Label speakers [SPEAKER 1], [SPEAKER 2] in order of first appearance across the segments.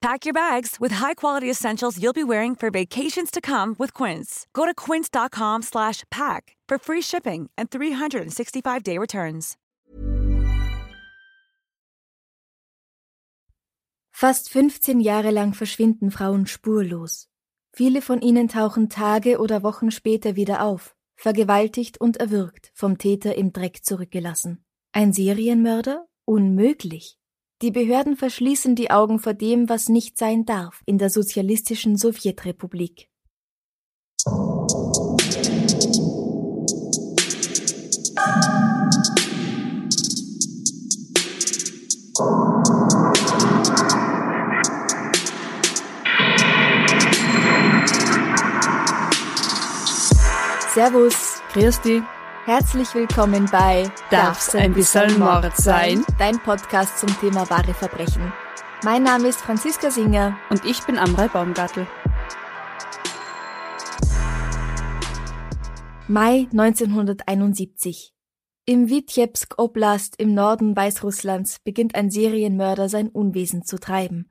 [SPEAKER 1] Pack your bags with high-quality essentials you'll be wearing for vacations to come with Quince. Go to quince.com/pack for free shipping and 365-day returns.
[SPEAKER 2] Fast 15 Jahre lang verschwinden Frauen spurlos. Viele von ihnen tauchen Tage oder Wochen später wieder auf, vergewaltigt und erwürgt, vom Täter im Dreck zurückgelassen. Ein Serienmörder? Unmöglich. Die Behörden verschließen die Augen vor dem, was nicht sein darf in der sozialistischen Sowjetrepublik. Servus,
[SPEAKER 3] Grüß dich.
[SPEAKER 2] Herzlich willkommen bei
[SPEAKER 3] Darf's ein bisschen Mord sein?
[SPEAKER 2] Dein Podcast zum Thema wahre Verbrechen. Mein Name ist Franziska Singer.
[SPEAKER 3] Und ich bin Amrei Baumgartel.
[SPEAKER 2] Mai 1971. Im Witebsk Oblast im Norden Weißrusslands beginnt ein Serienmörder sein Unwesen zu treiben.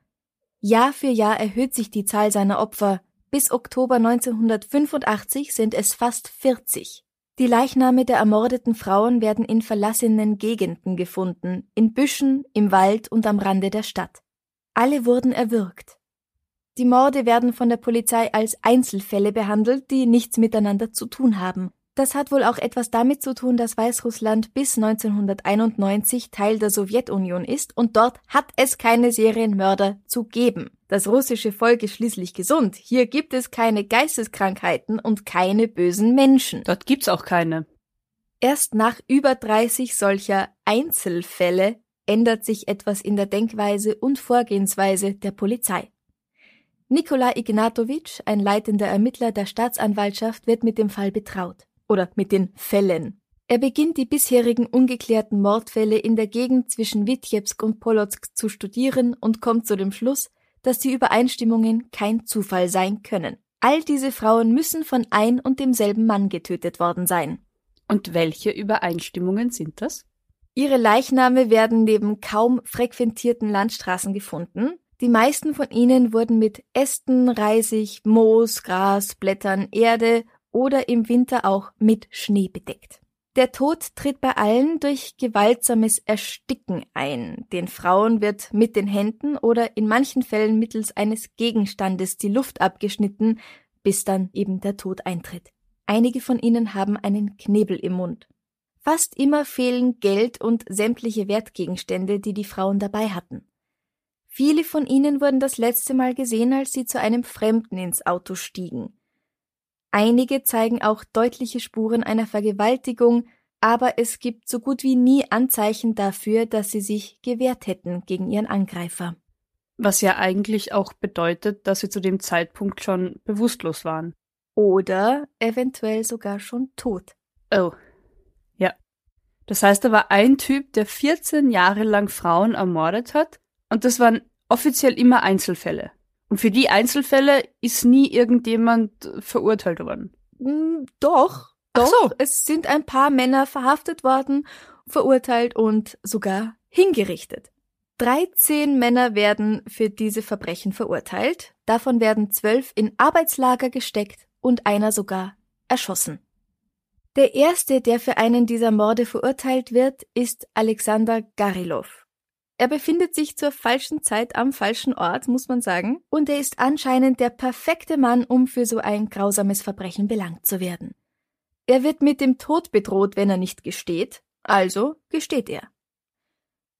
[SPEAKER 2] Jahr für Jahr erhöht sich die Zahl seiner Opfer. Bis Oktober 1985 sind es fast 40. Die Leichname der ermordeten Frauen werden in verlassenen Gegenden gefunden, in Büschen, im Wald und am Rande der Stadt. Alle wurden erwürgt. Die Morde werden von der Polizei als Einzelfälle behandelt, die nichts miteinander zu tun haben. Das hat wohl auch etwas damit zu tun, dass Weißrussland bis 1991 Teil der Sowjetunion ist und dort hat es keine Serienmörder zu geben. Das russische Volk ist schließlich gesund. Hier gibt es keine Geisteskrankheiten und keine bösen Menschen.
[SPEAKER 3] Dort gibt's auch keine.
[SPEAKER 2] Erst nach über 30 solcher Einzelfälle ändert sich etwas in der Denkweise und Vorgehensweise der Polizei. Nikola Ignatowitsch, ein leitender Ermittler der Staatsanwaltschaft, wird mit dem Fall betraut. Oder mit den Fällen. Er beginnt die bisherigen ungeklärten Mordfälle in der Gegend zwischen Witebsk und Polotsk zu studieren und kommt zu dem Schluss, dass die Übereinstimmungen kein Zufall sein können. All diese Frauen müssen von ein und demselben Mann getötet worden sein.
[SPEAKER 3] Und welche Übereinstimmungen sind das?
[SPEAKER 2] Ihre Leichname werden neben kaum frequentierten Landstraßen gefunden. Die meisten von ihnen wurden mit Ästen, Reisig, Moos, Gras, Blättern, Erde oder im Winter auch mit Schnee bedeckt. Der Tod tritt bei allen durch gewaltsames Ersticken ein. Den Frauen wird mit den Händen oder in manchen Fällen mittels eines Gegenstandes die Luft abgeschnitten, bis dann eben der Tod eintritt. Einige von ihnen haben einen Knebel im Mund. Fast immer fehlen Geld und sämtliche Wertgegenstände, die die Frauen dabei hatten. Viele von ihnen wurden das letzte Mal gesehen, als sie zu einem Fremden ins Auto stiegen. Einige zeigen auch deutliche Spuren einer Vergewaltigung, aber es gibt so gut wie nie Anzeichen dafür, dass sie sich gewehrt hätten gegen ihren Angreifer.
[SPEAKER 3] Was ja eigentlich auch bedeutet, dass sie zu dem Zeitpunkt schon bewusstlos waren.
[SPEAKER 2] Oder eventuell sogar schon tot.
[SPEAKER 3] Oh. Ja. Das heißt, da war ein Typ, der 14 Jahre lang Frauen ermordet hat und das waren offiziell immer Einzelfälle. Und für die Einzelfälle ist nie irgendjemand verurteilt worden.
[SPEAKER 2] Mm, Doch, doch.
[SPEAKER 3] so.
[SPEAKER 2] Es sind ein paar Männer verhaftet worden, verurteilt und sogar hingerichtet. 13 Männer werden für diese Verbrechen verurteilt. Davon werden zwölf in Arbeitslager gesteckt und einer sogar erschossen. Der erste, der für einen dieser Morde verurteilt wird, ist Alexander Garilov. Er befindet sich zur falschen Zeit am falschen Ort, muss man sagen, und er ist anscheinend der perfekte Mann, um für so ein grausames Verbrechen belangt zu werden. Er wird mit dem Tod bedroht, wenn er nicht gesteht, also gesteht er.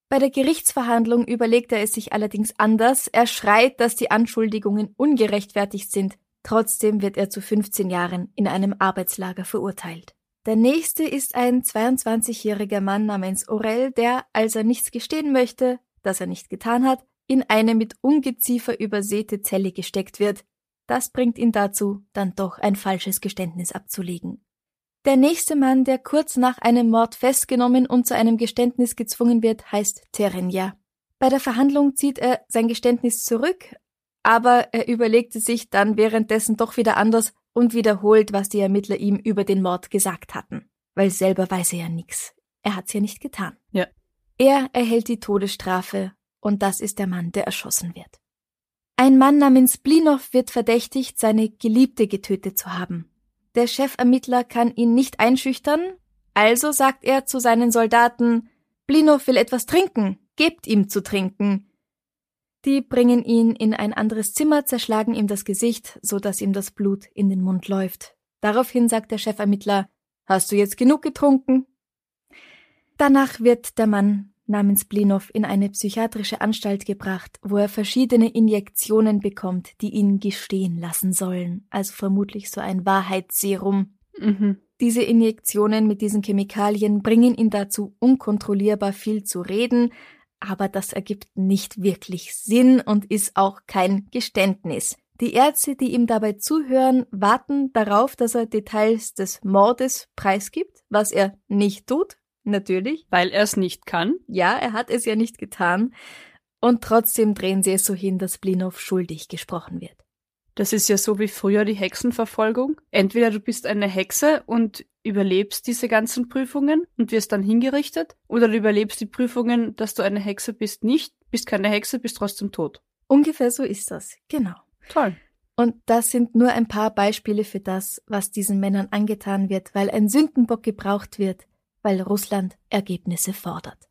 [SPEAKER 2] Bei der Gerichtsverhandlung überlegt er es sich allerdings anders, er schreit, dass die Anschuldigungen ungerechtfertigt sind, trotzdem wird er zu 15 Jahren in einem Arbeitslager verurteilt. Der nächste ist ein 22-jähriger Mann namens Orel, der, als er nichts gestehen möchte, das er nicht getan hat, in eine mit Ungeziefer übersäte Zelle gesteckt wird. Das bringt ihn dazu, dann doch ein falsches Geständnis abzulegen. Der nächste Mann, der kurz nach einem Mord festgenommen und zu einem Geständnis gezwungen wird, heißt Terenja. Bei der Verhandlung zieht er sein Geständnis zurück, aber er überlegte sich dann währenddessen doch wieder anders und wiederholt, was die Ermittler ihm über den Mord gesagt hatten. Weil selber weiß er ja nix. Er hat's ja nicht getan.
[SPEAKER 3] Ja.
[SPEAKER 2] Er erhält die Todesstrafe und das ist der Mann, der erschossen wird. Ein Mann namens Blinov wird verdächtigt, seine Geliebte getötet zu haben. Der Chefermittler kann ihn nicht einschüchtern, also sagt er zu seinen Soldaten, Blinov will etwas trinken, gebt ihm zu trinken. Die bringen ihn in ein anderes Zimmer, zerschlagen ihm das Gesicht, so dass ihm das Blut in den Mund läuft. Daraufhin sagt der Chefermittler, Hast du jetzt genug getrunken? Danach wird der Mann namens Blinov in eine psychiatrische Anstalt gebracht, wo er verschiedene Injektionen bekommt, die ihn gestehen lassen sollen, also vermutlich so ein Wahrheitsserum.
[SPEAKER 3] Mhm.
[SPEAKER 2] Diese Injektionen mit diesen Chemikalien bringen ihn dazu, unkontrollierbar viel zu reden, aber das ergibt nicht wirklich Sinn und ist auch kein Geständnis. Die Ärzte, die ihm dabei zuhören, warten darauf, dass er Details des Mordes preisgibt, was er nicht tut, natürlich.
[SPEAKER 3] Weil er es nicht kann.
[SPEAKER 2] Ja, er hat es ja nicht getan. Und trotzdem drehen sie es so hin, dass Blinov schuldig gesprochen wird.
[SPEAKER 3] Das ist ja so wie früher die Hexenverfolgung. Entweder du bist eine Hexe und überlebst diese ganzen Prüfungen und wirst dann hingerichtet, oder du überlebst die Prüfungen, dass du eine Hexe bist, nicht, bist keine Hexe, bist trotzdem tot.
[SPEAKER 2] Ungefähr so ist das, genau.
[SPEAKER 3] Toll.
[SPEAKER 2] Und das sind nur ein paar Beispiele für das, was diesen Männern angetan wird, weil ein Sündenbock gebraucht wird, weil Russland Ergebnisse fordert.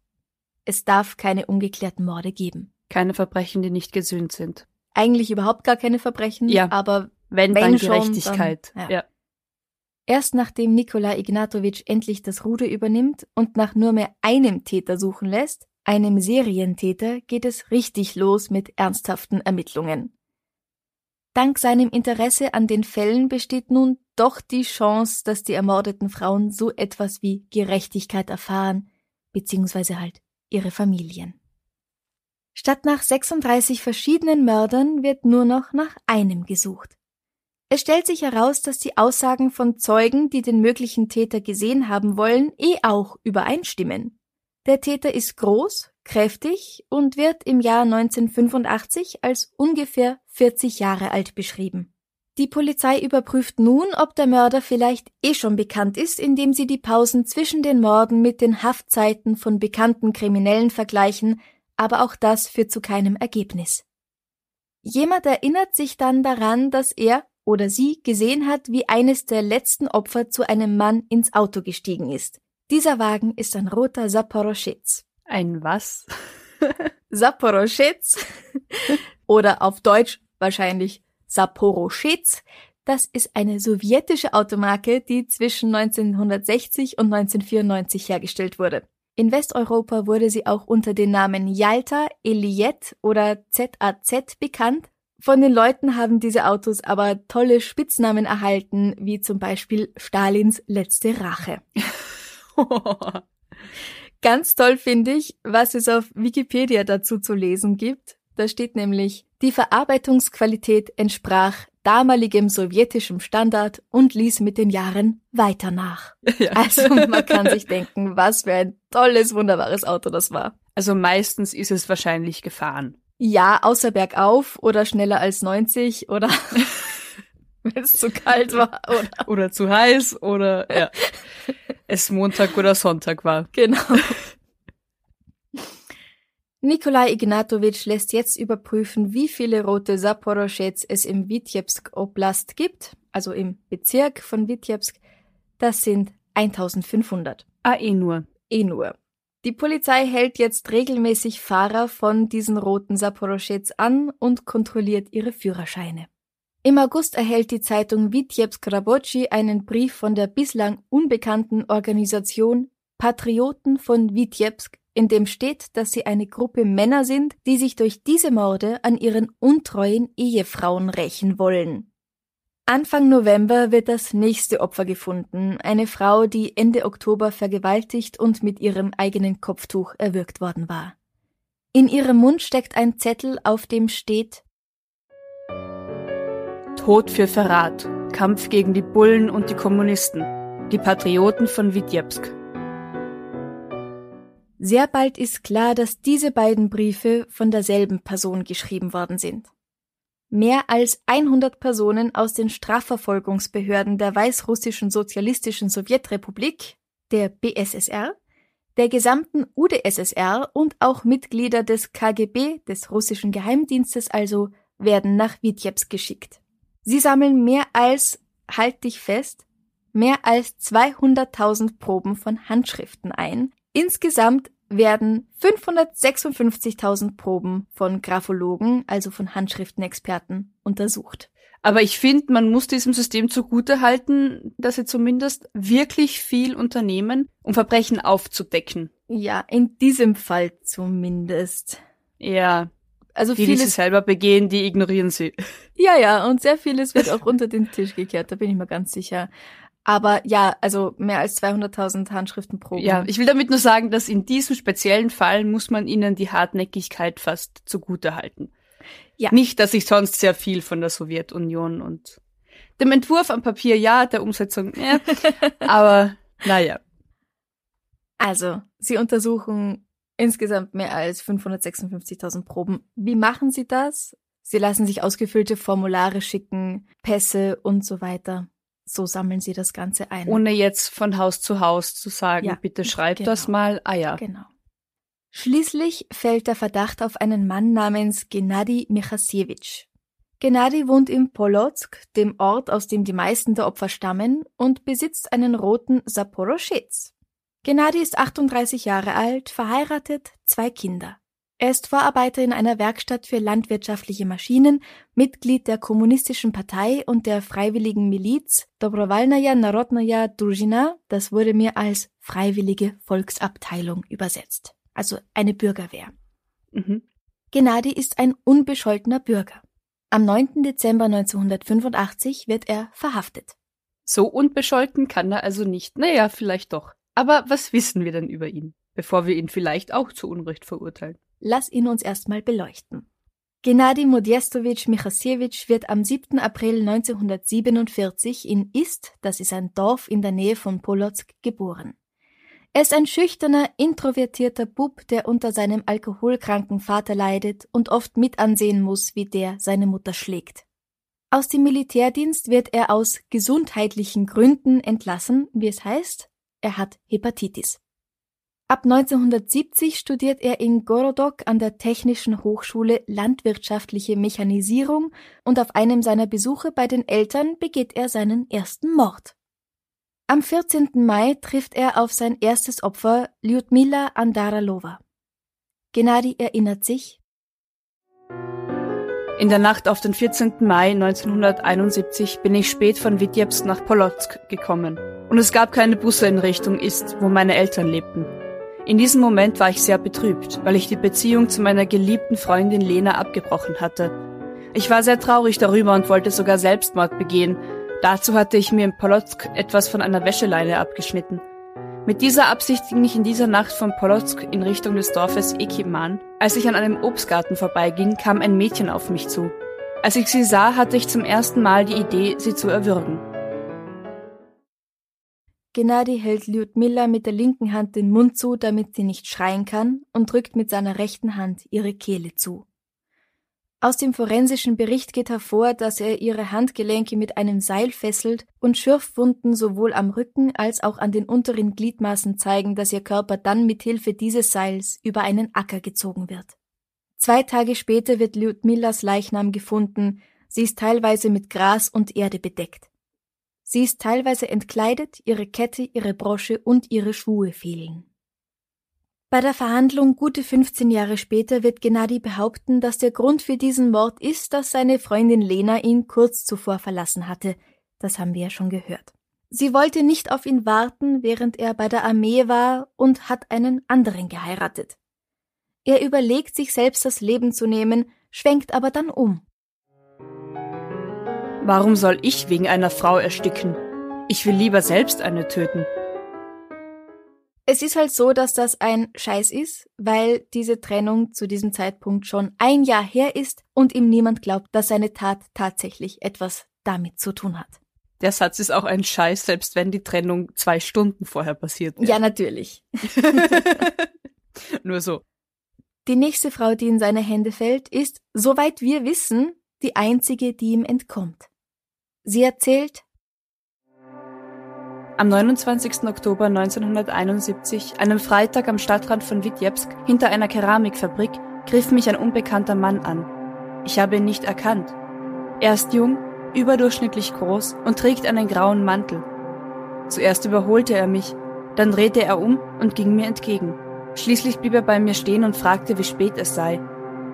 [SPEAKER 2] Es darf keine ungeklärten Morde geben.
[SPEAKER 3] Keine Verbrechen, die nicht gesühnt sind
[SPEAKER 2] eigentlich überhaupt gar keine Verbrechen,
[SPEAKER 3] ja.
[SPEAKER 2] aber
[SPEAKER 3] wenn,
[SPEAKER 2] wenn
[SPEAKER 3] dann
[SPEAKER 2] schon,
[SPEAKER 3] Gerechtigkeit.
[SPEAKER 2] Dann,
[SPEAKER 3] ja.
[SPEAKER 2] ja. Erst nachdem Nikola Ignatowitsch endlich das Ruder übernimmt und nach nur mehr einem Täter suchen lässt, einem Serientäter, geht es richtig los mit ernsthaften Ermittlungen. Dank seinem Interesse an den Fällen besteht nun doch die Chance, dass die ermordeten Frauen so etwas wie Gerechtigkeit erfahren, beziehungsweise halt ihre Familien. Statt nach 36 verschiedenen Mördern wird nur noch nach einem gesucht. Es stellt sich heraus, dass die Aussagen von Zeugen, die den möglichen Täter gesehen haben wollen, eh auch übereinstimmen. Der Täter ist groß, kräftig und wird im Jahr 1985 als ungefähr 40 Jahre alt beschrieben. Die Polizei überprüft nun, ob der Mörder vielleicht eh schon bekannt ist, indem sie die Pausen zwischen den Morden mit den Haftzeiten von bekannten Kriminellen vergleichen, aber auch das führt zu keinem Ergebnis. Jemand erinnert sich dann daran, dass er oder sie gesehen hat, wie eines der letzten Opfer zu einem Mann ins Auto gestiegen ist. Dieser Wagen ist ein roter Saporoschitz.
[SPEAKER 3] Ein was?
[SPEAKER 2] Saporoschitz oder auf Deutsch wahrscheinlich Saporoschitz. Das ist eine sowjetische Automarke, die zwischen 1960 und 1994 hergestellt wurde. In Westeuropa wurde sie auch unter den Namen Yalta, Eliet oder ZAZ bekannt. Von den Leuten haben diese Autos aber tolle Spitznamen erhalten, wie zum Beispiel Stalins letzte Rache. Ganz toll finde ich, was es auf Wikipedia dazu zu lesen gibt. Da steht nämlich, die Verarbeitungsqualität entsprach damaligem sowjetischem Standard und ließ mit den Jahren weiter nach. Ja. Also man kann sich denken, was für ein tolles, wunderbares Auto das war.
[SPEAKER 3] Also meistens ist es wahrscheinlich gefahren.
[SPEAKER 2] Ja, außer bergauf oder schneller als 90 oder wenn es zu kalt war
[SPEAKER 3] oder, oder zu heiß oder ja, es Montag oder Sonntag war.
[SPEAKER 2] Genau. Nikolai Ignatowitsch lässt jetzt überprüfen, wie viele rote Saporoschets es im Witebsk Oblast gibt, also im Bezirk von Witebsk. Das sind 1500.
[SPEAKER 3] Ah, eh nur.
[SPEAKER 2] Eh nur. Die Polizei hält jetzt regelmäßig Fahrer von diesen roten Saporoschets an und kontrolliert ihre Führerscheine. Im August erhält die Zeitung Witebsk Rabochi einen Brief von der bislang unbekannten Organisation Patrioten von Witebsk in dem steht, dass sie eine Gruppe Männer sind, die sich durch diese Morde an ihren untreuen Ehefrauen rächen wollen. Anfang November wird das nächste Opfer gefunden, eine Frau, die Ende Oktober vergewaltigt und mit ihrem eigenen Kopftuch erwürgt worden war. In ihrem Mund steckt ein Zettel, auf dem steht
[SPEAKER 3] Tod für Verrat, Kampf gegen die Bullen und die Kommunisten. die Patrioten von Witebsk.
[SPEAKER 2] Sehr bald ist klar, dass diese beiden Briefe von derselben Person geschrieben worden sind. Mehr als 100 Personen aus den Strafverfolgungsbehörden der Weißrussischen Sozialistischen Sowjetrepublik, der BSSR, der gesamten UdSSR und auch Mitglieder des KGB, des russischen Geheimdienstes also, werden nach Witebsk geschickt. Sie sammeln mehr als, halt dich fest, mehr als 200.000 Proben von Handschriften ein. Insgesamt werden 556.000 Proben von Graphologen, also von Handschriftenexperten, untersucht.
[SPEAKER 3] Aber ich finde, man muss diesem System zugute halten, dass sie zumindest wirklich viel unternehmen, um Verbrechen aufzudecken.
[SPEAKER 2] Ja, in diesem Fall zumindest.
[SPEAKER 3] Ja. Also die, vieles, die sie selber begehen, die ignorieren sie.
[SPEAKER 2] Ja, ja, und sehr vieles wird auch unter den Tisch gekehrt, da bin ich mir ganz sicher. Aber ja, also mehr als 200.000 Handschriften pro.
[SPEAKER 3] Ja, ich will damit nur sagen, dass in diesem speziellen Fall muss man ihnen die Hartnäckigkeit fast zugute halten. Ja. Nicht, dass ich sonst sehr viel von der Sowjetunion und dem Entwurf am Papier ja, der Umsetzung ja, aber naja.
[SPEAKER 2] Also, sie untersuchen insgesamt mehr als 556.000 Proben. Wie machen sie das? Sie lassen sich ausgefüllte Formulare schicken, Pässe und so weiter so sammeln sie das Ganze ein.
[SPEAKER 3] Ohne jetzt von Haus zu Haus zu sagen, ja, bitte schreib genau. das mal. Ah ja.
[SPEAKER 2] Genau. Schließlich fällt der Verdacht auf einen Mann namens Gennady Michasiewicz. Gennady wohnt in Polotsk, dem Ort, aus dem die meisten der Opfer stammen, und besitzt einen roten Saporoschitz. Gennady ist 38 Jahre alt, verheiratet, zwei Kinder. Er ist Vorarbeiter in einer Werkstatt für landwirtschaftliche Maschinen, Mitglied der Kommunistischen Partei und der freiwilligen Miliz Dobrovalnaya Narodnaya Druzhina, das wurde mir als Freiwillige Volksabteilung übersetzt, also eine Bürgerwehr. Mhm. Gennady ist ein unbescholtener Bürger. Am 9. Dezember 1985 wird er verhaftet.
[SPEAKER 3] So unbescholten kann er also nicht. Naja, vielleicht doch. Aber was wissen wir denn über ihn, bevor wir ihn vielleicht auch zu Unrecht verurteilen?
[SPEAKER 2] Lass ihn uns erstmal beleuchten. Gennady Modestowitsch Michasiewicz wird am 7. April 1947 in Ist, das ist ein Dorf in der Nähe von Polotsk, geboren. Er ist ein schüchterner, introvertierter Bub, der unter seinem alkoholkranken Vater leidet und oft mit ansehen muss, wie der seine Mutter schlägt. Aus dem Militärdienst wird er aus gesundheitlichen Gründen entlassen, wie es heißt, er hat Hepatitis. Ab 1970 studiert er in Gorodok an der Technischen Hochschule Landwirtschaftliche Mechanisierung und auf einem seiner Besuche bei den Eltern begeht er seinen ersten Mord. Am 14. Mai trifft er auf sein erstes Opfer, Lyudmila Andaralova. Gennady erinnert sich.
[SPEAKER 3] In der Nacht auf den 14. Mai 1971 bin ich spät von Witebsk nach Polotsk gekommen. Und es gab keine Busse in Richtung Ist, wo meine Eltern lebten. In diesem Moment war ich sehr betrübt, weil ich die Beziehung zu meiner geliebten Freundin Lena abgebrochen hatte. Ich war sehr traurig darüber und wollte sogar Selbstmord begehen. Dazu hatte ich mir in Polotsk etwas von einer Wäscheleine abgeschnitten. Mit dieser Absicht ging ich in dieser Nacht von Polotsk in Richtung des Dorfes Ekiman. Als ich an einem Obstgarten vorbeiging, kam ein Mädchen auf mich zu. Als ich sie sah, hatte ich zum ersten Mal die Idee, sie zu erwürgen.
[SPEAKER 2] Gennady hält Lyudmila mit der linken Hand den Mund zu, damit sie nicht schreien kann, und drückt mit seiner rechten Hand ihre Kehle zu. Aus dem forensischen Bericht geht hervor, dass er ihre Handgelenke mit einem Seil fesselt und Schürfwunden sowohl am Rücken als auch an den unteren Gliedmaßen zeigen, dass ihr Körper dann mit Hilfe dieses Seils über einen Acker gezogen wird. Zwei Tage später wird Lyudmilas Leichnam gefunden, sie ist teilweise mit Gras und Erde bedeckt. Sie ist teilweise entkleidet, ihre Kette, ihre Brosche und ihre Schuhe fehlen. Bei der Verhandlung gute 15 Jahre später wird Gennady behaupten, dass der Grund für diesen Mord ist, dass seine Freundin Lena ihn kurz zuvor verlassen hatte. Das haben wir ja schon gehört. Sie wollte nicht auf ihn warten, während er bei der Armee war und hat einen anderen geheiratet. Er überlegt, sich selbst das Leben zu nehmen, schwenkt aber dann um.
[SPEAKER 3] Warum soll ich wegen einer Frau ersticken? Ich will lieber selbst eine töten.
[SPEAKER 2] Es ist halt so, dass das ein Scheiß ist, weil diese Trennung zu diesem Zeitpunkt schon ein Jahr her ist und ihm niemand glaubt, dass seine Tat tatsächlich etwas damit zu tun hat.
[SPEAKER 3] Der Satz ist auch ein Scheiß, selbst wenn die Trennung zwei Stunden vorher passiert wäre.
[SPEAKER 2] Ja, natürlich.
[SPEAKER 3] Nur so.
[SPEAKER 2] Die nächste Frau, die in seine Hände fällt, ist, soweit wir wissen, die einzige, die ihm entkommt. Sie erzählt,
[SPEAKER 3] Am 29. Oktober 1971, einem Freitag am Stadtrand von Witjebsk, hinter einer Keramikfabrik, griff mich ein unbekannter Mann an. Ich habe ihn nicht erkannt. Er ist jung, überdurchschnittlich groß und trägt einen grauen Mantel. Zuerst überholte er mich, dann drehte er um und ging mir entgegen. Schließlich blieb er bei mir stehen und fragte, wie spät es sei.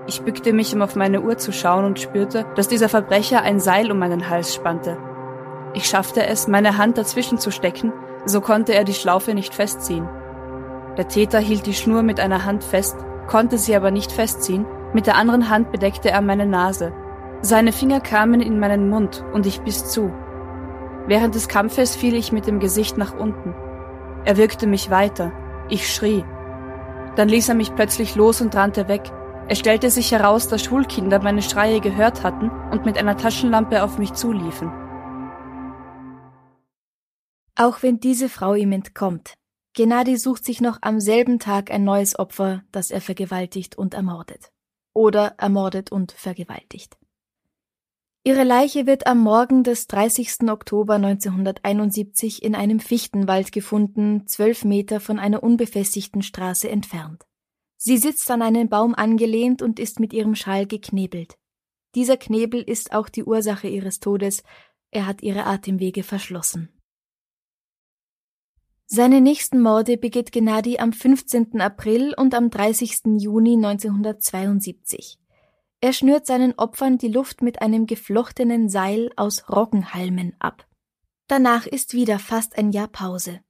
[SPEAKER 3] Ich bückte mich, um auf meine Uhr zu schauen und spürte, dass dieser Verbrecher ein Seil um meinen Hals spannte. Ich schaffte es, meine Hand dazwischen zu stecken, so konnte er die Schlaufe nicht festziehen. Der Täter hielt die Schnur mit einer Hand fest, konnte sie aber nicht festziehen, mit der anderen Hand bedeckte er meine Nase. Seine Finger kamen in meinen Mund und ich biss zu. Während des Kampfes fiel ich mit dem Gesicht nach unten. Er wirkte mich weiter. Ich schrie. Dann ließ er mich plötzlich los und rannte weg. Es stellte sich heraus, dass Schulkinder meine Schreie gehört hatten und mit einer Taschenlampe auf mich zuliefen.
[SPEAKER 2] auch wenn diese Frau ihm entkommt, Gennady sucht sich noch am selben Tag ein neues Opfer, das er vergewaltigt und ermordet. Oder ermordet und vergewaltigt. Ihre Leiche wird am Morgen des 30. Oktober 1971 in einem Fichtenwald gefunden, zwölf Meter von einer unbefestigten Straße entfernt. Sie sitzt an einen Baum angelehnt und ist mit ihrem Schal geknebelt. Dieser Knebel ist auch die Ursache ihres Todes, er hat ihre Atemwege verschlossen. Seine nächsten Morde begeht Gennady am 15. April und am 30. Juni 1972. Er schnürt seinen Opfern die Luft mit einem geflochtenen Seil aus Roggenhalmen ab. Danach ist wieder fast ein Jahr Pause.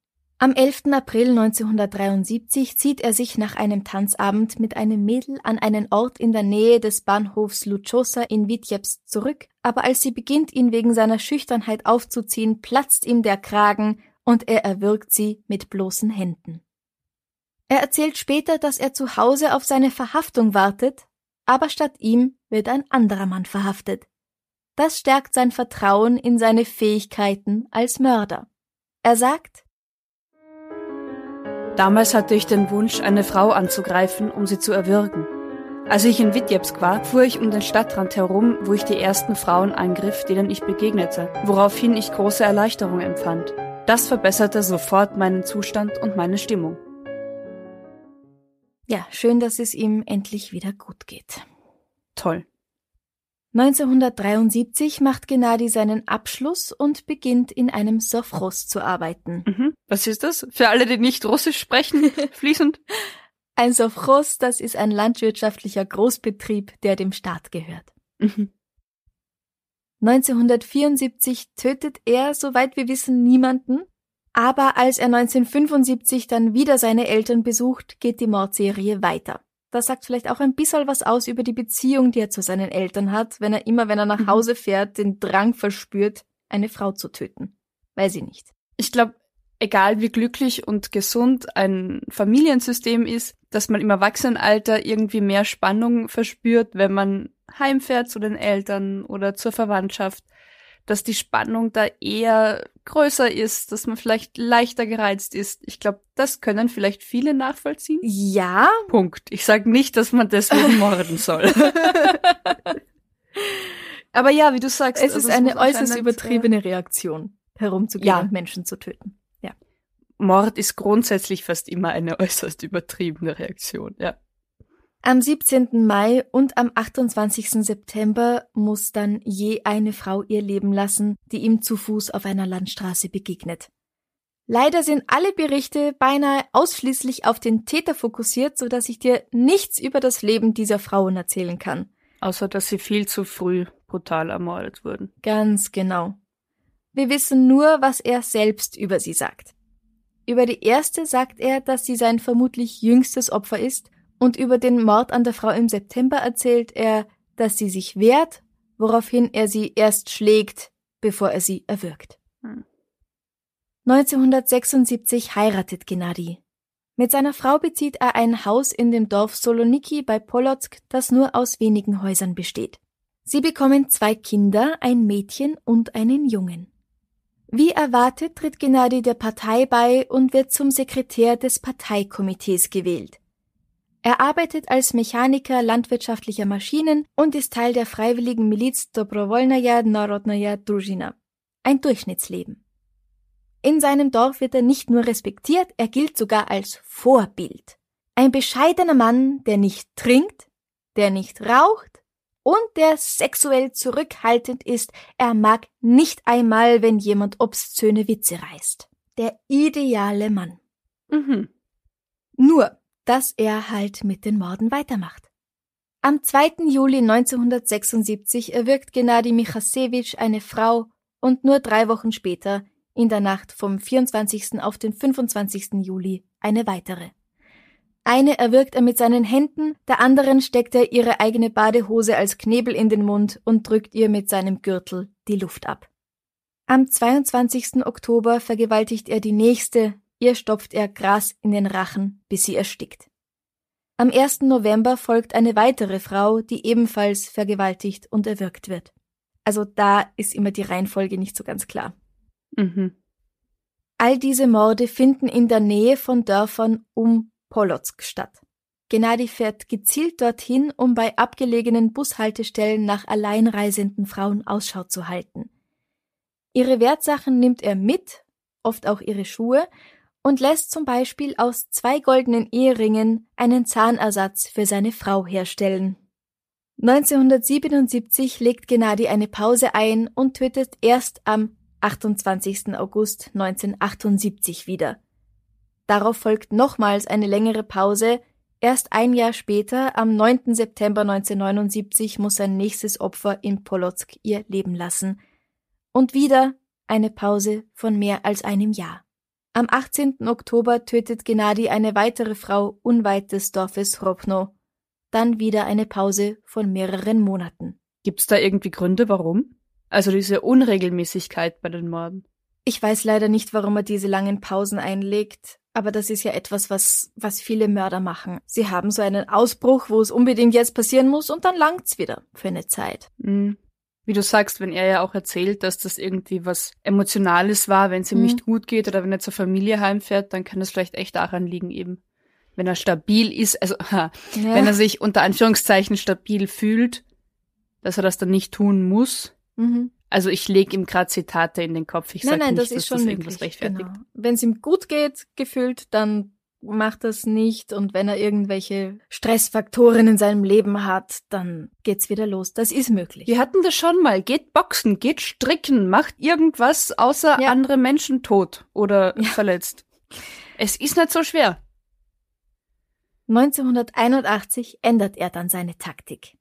[SPEAKER 2] Am 11. April 1973 zieht er sich nach einem Tanzabend mit einem Mädel an einen Ort in der Nähe des Bahnhofs Luchosa in Vitebsk zurück, aber als sie beginnt, ihn wegen seiner Schüchternheit aufzuziehen, platzt ihm der Kragen und er erwürgt sie mit bloßen Händen. Er erzählt später, dass er zu Hause auf seine Verhaftung wartet, aber statt ihm wird ein anderer Mann verhaftet. Das stärkt sein Vertrauen in seine Fähigkeiten als Mörder. Er sagt,
[SPEAKER 3] Damals hatte ich den Wunsch, eine Frau anzugreifen, um sie zu erwürgen. Als ich in Witjebsk war, fuhr ich um den Stadtrand herum, wo ich die ersten Frauen angriff, denen ich begegnete, woraufhin ich große Erleichterung empfand. Das verbesserte sofort meinen Zustand und meine Stimmung.
[SPEAKER 2] ja, schön, dass es ihm endlich wieder gut geht.
[SPEAKER 3] Toll.
[SPEAKER 2] 1973 macht Gennady seinen Abschluss und beginnt in einem Sofros zu arbeiten.
[SPEAKER 3] Mhm. Was ist das? Für alle, die nicht Russisch sprechen, fließend.
[SPEAKER 2] Ein Sofros, das ist ein landwirtschaftlicher Großbetrieb, der dem Staat gehört.
[SPEAKER 3] Mhm.
[SPEAKER 2] 1974 tötet er, soweit wir wissen, niemanden, aber als er 1975 dann wieder seine Eltern besucht, geht die Mordserie weiter. Das sagt vielleicht auch ein bisschen was aus über die Beziehung, die er zu seinen Eltern hat, wenn er immer, wenn er nach
[SPEAKER 3] Mhm.
[SPEAKER 2] Hause fährt, den Drang verspürt, eine Frau zu töten. Weiß ich nicht.
[SPEAKER 3] Ich glaube, egal wie glücklich und gesund ein Familiensystem ist, dass man im Erwachsenenalter irgendwie mehr Spannung verspürt, wenn man heimfährt zu den Eltern oder zur Verwandtschaft, dass die Spannung da eher größer ist, dass man vielleicht leichter gereizt ist. Ich glaube, das können vielleicht viele nachvollziehen.
[SPEAKER 2] Ja,
[SPEAKER 3] Punkt. Ich sage nicht, dass man deswegen morden soll. Aber ja, wie du sagst,
[SPEAKER 2] es
[SPEAKER 3] also
[SPEAKER 2] ist eine äußerst übertriebene Reaktion, herumzugehen
[SPEAKER 3] Ja.
[SPEAKER 2] und Menschen zu töten.
[SPEAKER 3] Mord ist grundsätzlich fast immer eine äußerst übertriebene Reaktion, ja.
[SPEAKER 2] Am 17. Mai und am 28. September muss dann je eine Frau ihr Leben lassen, die ihm zu Fuß auf einer Landstraße begegnet. Leider sind alle Berichte beinahe ausschließlich auf den Täter fokussiert, so dass ich dir nichts über das Leben dieser Frauen erzählen kann.
[SPEAKER 3] Außer, dass sie viel zu früh brutal ermordet wurden.
[SPEAKER 2] Ganz genau. Wir wissen nur, was er selbst über sie sagt. Über die erste sagt er, dass sie sein vermutlich jüngstes Opfer ist, und über den Mord an der Frau im September erzählt er, dass sie sich wehrt, woraufhin er sie erst schlägt, bevor er sie erwürgt.
[SPEAKER 3] Hm.
[SPEAKER 2] 1976 heiratet Gennady. Mit seiner Frau bezieht er ein Haus in dem Dorf Soloniki bei Polotsk, das nur aus wenigen Häusern besteht. Sie bekommen zwei Kinder, ein Mädchen und einen Jungen. Wie erwartet tritt Gennady der Partei bei und wird zum Sekretär des Parteikomitees gewählt. Er arbeitet als Mechaniker landwirtschaftlicher Maschinen und ist Teil der freiwilligen Miliz Dobrovolnaya Narodnaya Druzhina. Ein Durchschnittsleben. In seinem Dorf wird er nicht nur respektiert, er gilt sogar als Vorbild. Ein bescheidener Mann, der nicht trinkt, der nicht raucht, und der sexuell zurückhaltend ist, er mag nicht einmal, wenn jemand obszöne Witze reißt. Der ideale Mann.
[SPEAKER 3] Mhm.
[SPEAKER 2] Nur, dass er halt mit den Morden weitermacht. Am 2. Juli 1976 erwürgt Gennady Michasewitsch eine Frau und nur drei Wochen später, in der Nacht vom 24. auf den 25. Juli, eine weitere. Eine erwürgt er mit seinen Händen, der anderen steckt er ihre eigene Badehose als Knebel in den Mund und drückt ihr mit seinem Gürtel die Luft ab. Am 22. Oktober vergewaltigt er die nächste, ihr stopft er Gras in den Rachen, bis sie erstickt. Am 1. November folgt eine weitere Frau, die ebenfalls vergewaltigt und erwürgt wird. Also da ist immer die Reihenfolge nicht so ganz klar.
[SPEAKER 3] Mhm.
[SPEAKER 2] All diese Morde finden in der Nähe von Dörfern um Polotsk statt. Gennady fährt gezielt dorthin, um bei abgelegenen Bushaltestellen nach alleinreisenden Frauen Ausschau zu halten. Ihre Wertsachen nimmt er mit, oft auch ihre Schuhe, und lässt zum Beispiel aus zwei goldenen Eheringen einen Zahnersatz für seine Frau herstellen. 1977 legt Gennady eine Pause ein und tötet erst am 28. August 1978 wieder. Darauf folgt nochmals eine längere Pause. Erst ein Jahr später, am 9. September 1979, muss sein nächstes Opfer in Polotsk ihr Leben lassen. Und wieder eine Pause von mehr als einem Jahr. Am 18. Oktober tötet Gennady eine weitere Frau unweit des Dorfes Ropno. Dann wieder eine Pause von mehreren Monaten.
[SPEAKER 3] Gibt's da irgendwie Gründe, warum? Also diese Unregelmäßigkeit bei den Morden.
[SPEAKER 2] Ich weiß leider nicht, warum er diese langen Pausen einlegt. Aber das ist ja etwas, was, was viele Mörder machen. Sie haben so einen Ausbruch, wo es unbedingt jetzt passieren muss und dann langt's wieder für eine Zeit.
[SPEAKER 3] Mhm. Wie du sagst, wenn er ja auch erzählt, dass das irgendwie was Emotionales war, wenn es ihm mhm. nicht gut geht oder wenn er zur Familie heimfährt, dann kann es vielleicht echt daran liegen eben. Wenn er stabil ist, also ja. wenn er sich unter Anführungszeichen stabil fühlt, dass er das dann nicht tun muss.
[SPEAKER 2] Mhm.
[SPEAKER 3] Also ich lege ihm gerade Zitate in den Kopf. Ich
[SPEAKER 2] nein,
[SPEAKER 3] sage
[SPEAKER 2] nicht,
[SPEAKER 3] das
[SPEAKER 2] ist schon
[SPEAKER 3] das irgendwas
[SPEAKER 2] möglich,
[SPEAKER 3] rechtfertigt.
[SPEAKER 2] Genau. Wenn es ihm gut geht, gefühlt, dann macht das nicht und wenn er irgendwelche Stressfaktoren in seinem Leben hat, dann geht's wieder los. Das ist möglich.
[SPEAKER 3] Wir hatten das schon mal. Geht boxen, geht stricken, macht irgendwas außer
[SPEAKER 2] Ja.
[SPEAKER 3] andere Menschen tot oder
[SPEAKER 2] Ja.
[SPEAKER 3] verletzt. Es ist nicht so schwer.
[SPEAKER 2] 1981 ändert er dann seine Taktik.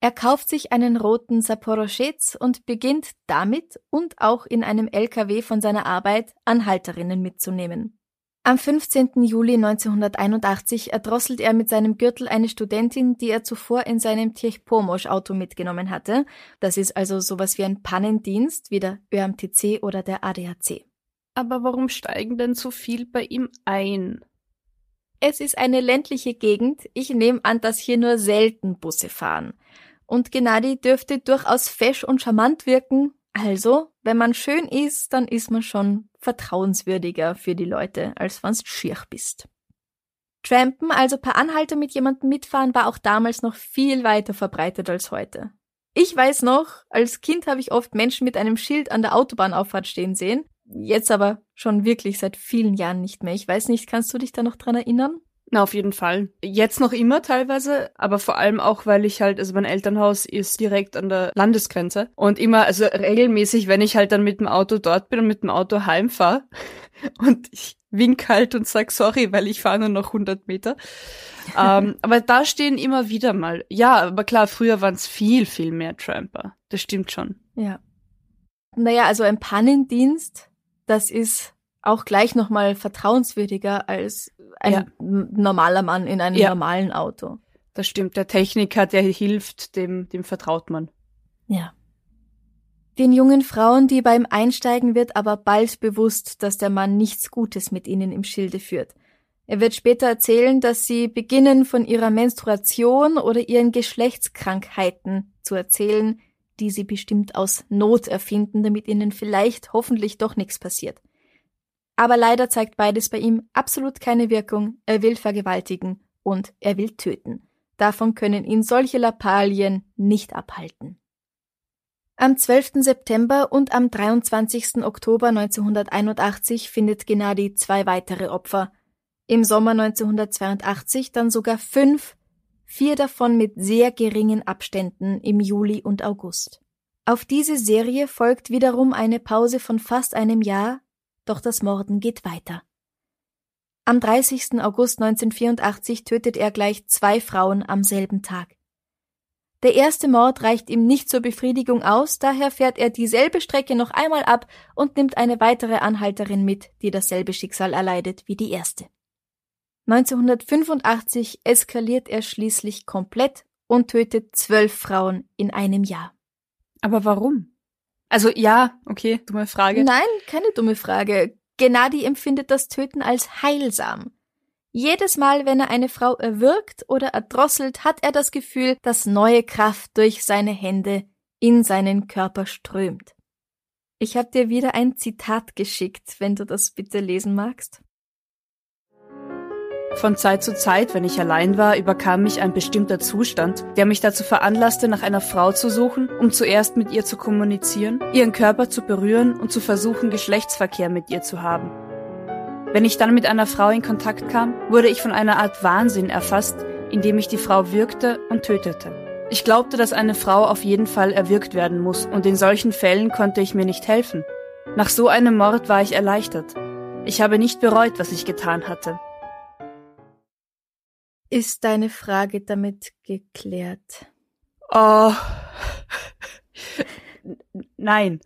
[SPEAKER 2] Er kauft sich einen roten Saporoschetz und beginnt damit und auch in einem LKW von seiner Arbeit Anhalterinnen mitzunehmen. Am 15. Juli 1981 erdrosselt er mit seinem Gürtel eine Studentin, die er zuvor in seinem Tirch-Pomosch-Auto mitgenommen hatte. Das ist also sowas wie ein Pannendienst, wie der ÖMTC oder der ADAC.
[SPEAKER 3] Aber warum steigen denn so viel bei ihm ein?
[SPEAKER 2] Es ist eine ländliche Gegend. Ich nehme an, dass hier nur selten Busse fahren. Und Gennady dürfte durchaus fesch und charmant wirken. Also, wenn man schön ist, dann ist man schon vertrauenswürdiger für die Leute, als wenn's schier bist. Trampen, also per Anhalter mit jemandem mitfahren, war auch damals noch viel weiter verbreitet als heute. Ich weiß noch, als Kind habe ich oft Menschen mit einem Schild an der Autobahnauffahrt stehen sehen. Jetzt aber schon wirklich seit vielen Jahren nicht mehr. Ich weiß nicht, kannst du dich da noch dran erinnern?
[SPEAKER 3] Na, auf jeden Fall. Jetzt noch immer teilweise, aber vor allem auch, weil ich halt, also mein Elternhaus ist direkt an der Landesgrenze und immer, also regelmäßig, wenn ich halt dann mit dem Auto dort bin und mit dem Auto heimfahre und ich wink halt und sag sorry, weil ich fahre nur noch 100 Meter. ähm, aber da stehen immer wieder mal, ja, aber klar, früher waren es viel, viel mehr Tramper. Das stimmt schon.
[SPEAKER 2] Ja. Naja, also ein Pannendienst, das ist auch gleich nochmal vertrauenswürdiger als ein
[SPEAKER 3] Ja.
[SPEAKER 2] normaler Mann in einem
[SPEAKER 3] Ja.
[SPEAKER 2] normalen Auto.
[SPEAKER 3] Das stimmt. Der Techniker, der hilft, dem, dem vertraut man.
[SPEAKER 2] Ja. Den jungen Frauen, die beim Einsteigen wird aber bald bewusst, dass der Mann nichts Gutes mit ihnen im Schilde führt. Er wird später erzählen, dass sie beginnen, von ihrer Menstruation oder ihren Geschlechtskrankheiten zu erzählen, die sie bestimmt aus Not erfinden, damit ihnen vielleicht hoffentlich doch nichts passiert. Aber leider zeigt beides bei ihm absolut keine Wirkung. Er will vergewaltigen und er will töten. Davon können ihn solche Lappalien nicht abhalten. Am 12. September und am 23. Oktober 1981 findet Gennady zwei weitere Opfer. Im Sommer 1982 dann sogar fünf, vier davon mit sehr geringen Abständen im Juli und August. Auf diese Serie folgt wiederum eine Pause von fast einem Jahr, doch das Morden geht weiter. Am 30. August 1984 tötet er gleich zwei Frauen am selben Tag. Der erste Mord reicht ihm nicht zur Befriedigung aus, daher fährt er dieselbe Strecke noch einmal ab und nimmt eine weitere Anhalterin mit, die dasselbe Schicksal erleidet wie die erste. 1985 eskaliert er schließlich komplett und tötet zwölf Frauen in einem Jahr.
[SPEAKER 3] Aber warum? Also ja, okay, dumme Frage.
[SPEAKER 2] Nein, keine dumme Frage. Gennady empfindet das Töten als heilsam. Jedes Mal, wenn er eine Frau erwürgt oder erdrosselt, hat er das Gefühl, dass neue Kraft durch seine Hände in seinen Körper strömt. Ich habe dir wieder ein Zitat geschickt, wenn du das bitte lesen magst.
[SPEAKER 3] Von Zeit zu Zeit, wenn ich allein war, überkam mich ein bestimmter Zustand, der mich dazu veranlasste, nach einer Frau zu suchen, um zuerst mit ihr zu kommunizieren, ihren Körper zu berühren und zu versuchen, Geschlechtsverkehr mit ihr zu haben. Wenn ich dann mit einer Frau in Kontakt kam, wurde ich von einer Art Wahnsinn erfasst, indem ich die Frau würgte und tötete. Ich glaubte, dass eine Frau auf jeden Fall erwürgt werden muss, und in solchen Fällen konnte ich mir nicht helfen. Nach so einem Mord war ich erleichtert. Ich habe nicht bereut, was ich getan hatte.
[SPEAKER 2] Ist deine Frage damit geklärt?
[SPEAKER 3] Oh. Nein.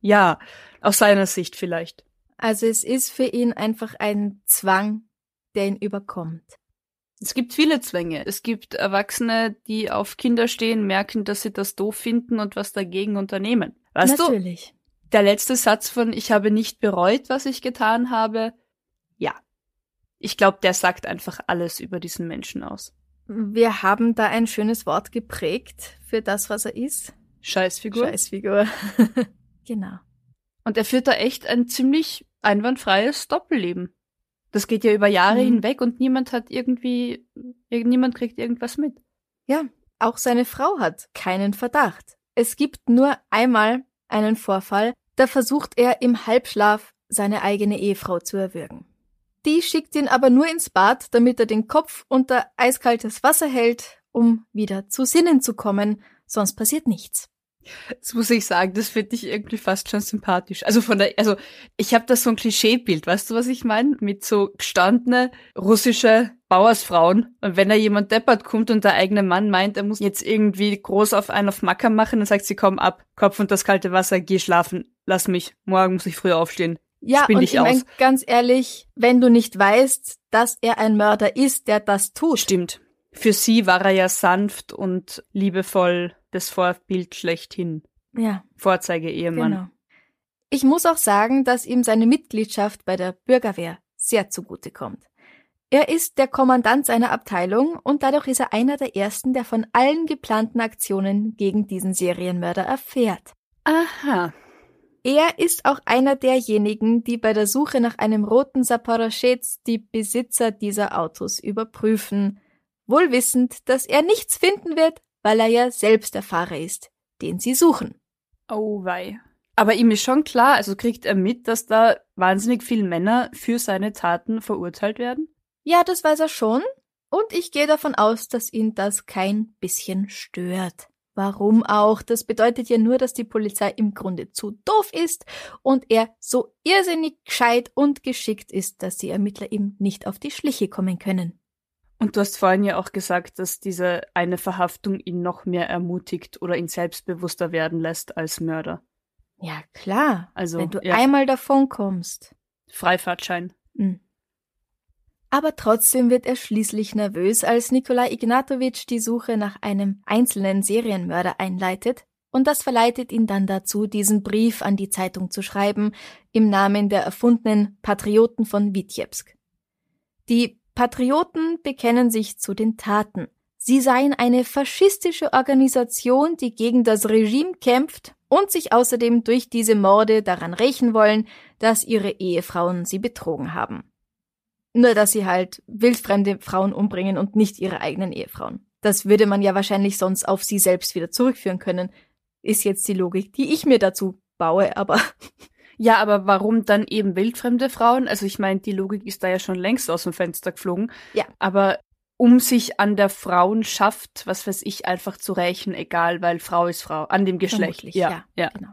[SPEAKER 3] ja, aus seiner Sicht vielleicht.
[SPEAKER 2] Also es ist für ihn einfach ein Zwang, der ihn überkommt.
[SPEAKER 3] Es gibt viele Zwänge. Es gibt Erwachsene, die auf Kinder stehen, merken, dass sie das doof finden und was dagegen unternehmen. Weißt
[SPEAKER 2] Natürlich.
[SPEAKER 3] du? Der letzte Satz von Ich habe nicht bereut, was ich getan habe. Ja, ich glaube, der sagt einfach alles über diesen Menschen aus.
[SPEAKER 2] Wir haben da ein schönes Wort geprägt für das, was er ist.
[SPEAKER 3] Scheißfigur.
[SPEAKER 2] Scheißfigur. genau.
[SPEAKER 3] Und er führt da echt ein ziemlich einwandfreies Doppelleben. Das geht ja über Jahre mhm. hinweg und niemand hat irgendwie, niemand kriegt irgendwas mit.
[SPEAKER 2] Ja, auch seine Frau hat keinen Verdacht. Es gibt nur einmal einen Vorfall, da versucht er im Halbschlaf seine eigene Ehefrau zu erwürgen. Die schickt ihn aber nur ins Bad, damit er den Kopf unter eiskaltes Wasser hält, um wieder zu Sinnen zu kommen, sonst passiert nichts.
[SPEAKER 3] Das muss ich sagen, das finde ich irgendwie fast schon sympathisch. Also von der, also ich habe da so ein Klischeebild, weißt du, was ich meine? Mit so gestandene russische Bauersfrauen. Und wenn da jemand deppert kommt und der eigene Mann meint, er muss jetzt irgendwie groß auf einen auf Macker machen, dann sagt sie, komm ab, Kopf und das kalte Wasser, geh schlafen, lass mich, morgen muss ich früh aufstehen.
[SPEAKER 2] Ja, und ich meine, ganz ehrlich, wenn du nicht weißt, dass er ein Mörder ist, der das tut.
[SPEAKER 3] Stimmt. Für sie war er ja sanft und liebevoll das Vorbild schlechthin.
[SPEAKER 2] Ja.
[SPEAKER 3] Vorzeige-Ehemann.
[SPEAKER 2] Genau. Ich muss auch sagen, dass ihm seine Mitgliedschaft bei der Bürgerwehr sehr zugute kommt. Er ist der Kommandant seiner Abteilung und dadurch ist er einer der ersten, der von allen geplanten Aktionen gegen diesen Serienmörder erfährt.
[SPEAKER 3] Aha.
[SPEAKER 2] Er ist auch einer derjenigen, die bei der Suche nach einem roten Saporoschets die Besitzer dieser Autos überprüfen, wohl wissend, dass er nichts finden wird, weil er ja selbst der Fahrer ist, den sie suchen.
[SPEAKER 3] Oh wei. Aber ihm ist schon klar, also kriegt er mit, dass da wahnsinnig viele Männer für seine Taten verurteilt werden?
[SPEAKER 2] Ja, das weiß er schon. Und ich gehe davon aus, dass ihn das kein bisschen stört. Warum auch? Das bedeutet ja nur, dass die Polizei im Grunde zu doof ist und er so irrsinnig gescheit und geschickt ist, dass die Ermittler ihm nicht auf die Schliche kommen können.
[SPEAKER 3] Und du hast vorhin ja auch gesagt, dass diese eine Verhaftung ihn noch mehr ermutigt oder ihn selbstbewusster werden lässt als Mörder.
[SPEAKER 2] Ja, klar.
[SPEAKER 3] Also,
[SPEAKER 2] wenn du
[SPEAKER 3] ja.
[SPEAKER 2] einmal davon kommst.
[SPEAKER 3] Freifahrtschein.
[SPEAKER 2] Mhm. Aber trotzdem wird er schließlich nervös, als Nikolai Ignatowitsch die Suche nach einem einzelnen Serienmörder einleitet, und das verleitet ihn dann dazu, diesen Brief an die Zeitung zu schreiben, im Namen der erfundenen Patrioten von Witjewsk. Die Patrioten bekennen sich zu den Taten, sie seien eine faschistische Organisation, die gegen das Regime kämpft und sich außerdem durch diese Morde daran rächen wollen, dass ihre Ehefrauen sie betrogen haben. Nur dass sie halt wildfremde Frauen umbringen und nicht ihre eigenen Ehefrauen. Das würde man ja wahrscheinlich sonst auf sie selbst wieder zurückführen können. Ist jetzt die Logik, die ich mir dazu baue, aber.
[SPEAKER 3] Ja, aber warum dann eben wildfremde Frauen? Also ich meine, die Logik ist da ja schon längst aus dem Fenster geflogen.
[SPEAKER 2] Ja.
[SPEAKER 3] Aber um sich an der Frauenschaft, was weiß ich, einfach zu rächen, egal, weil Frau ist Frau, an dem Geschlecht. Ja,
[SPEAKER 2] ja,
[SPEAKER 3] ja.
[SPEAKER 2] genau.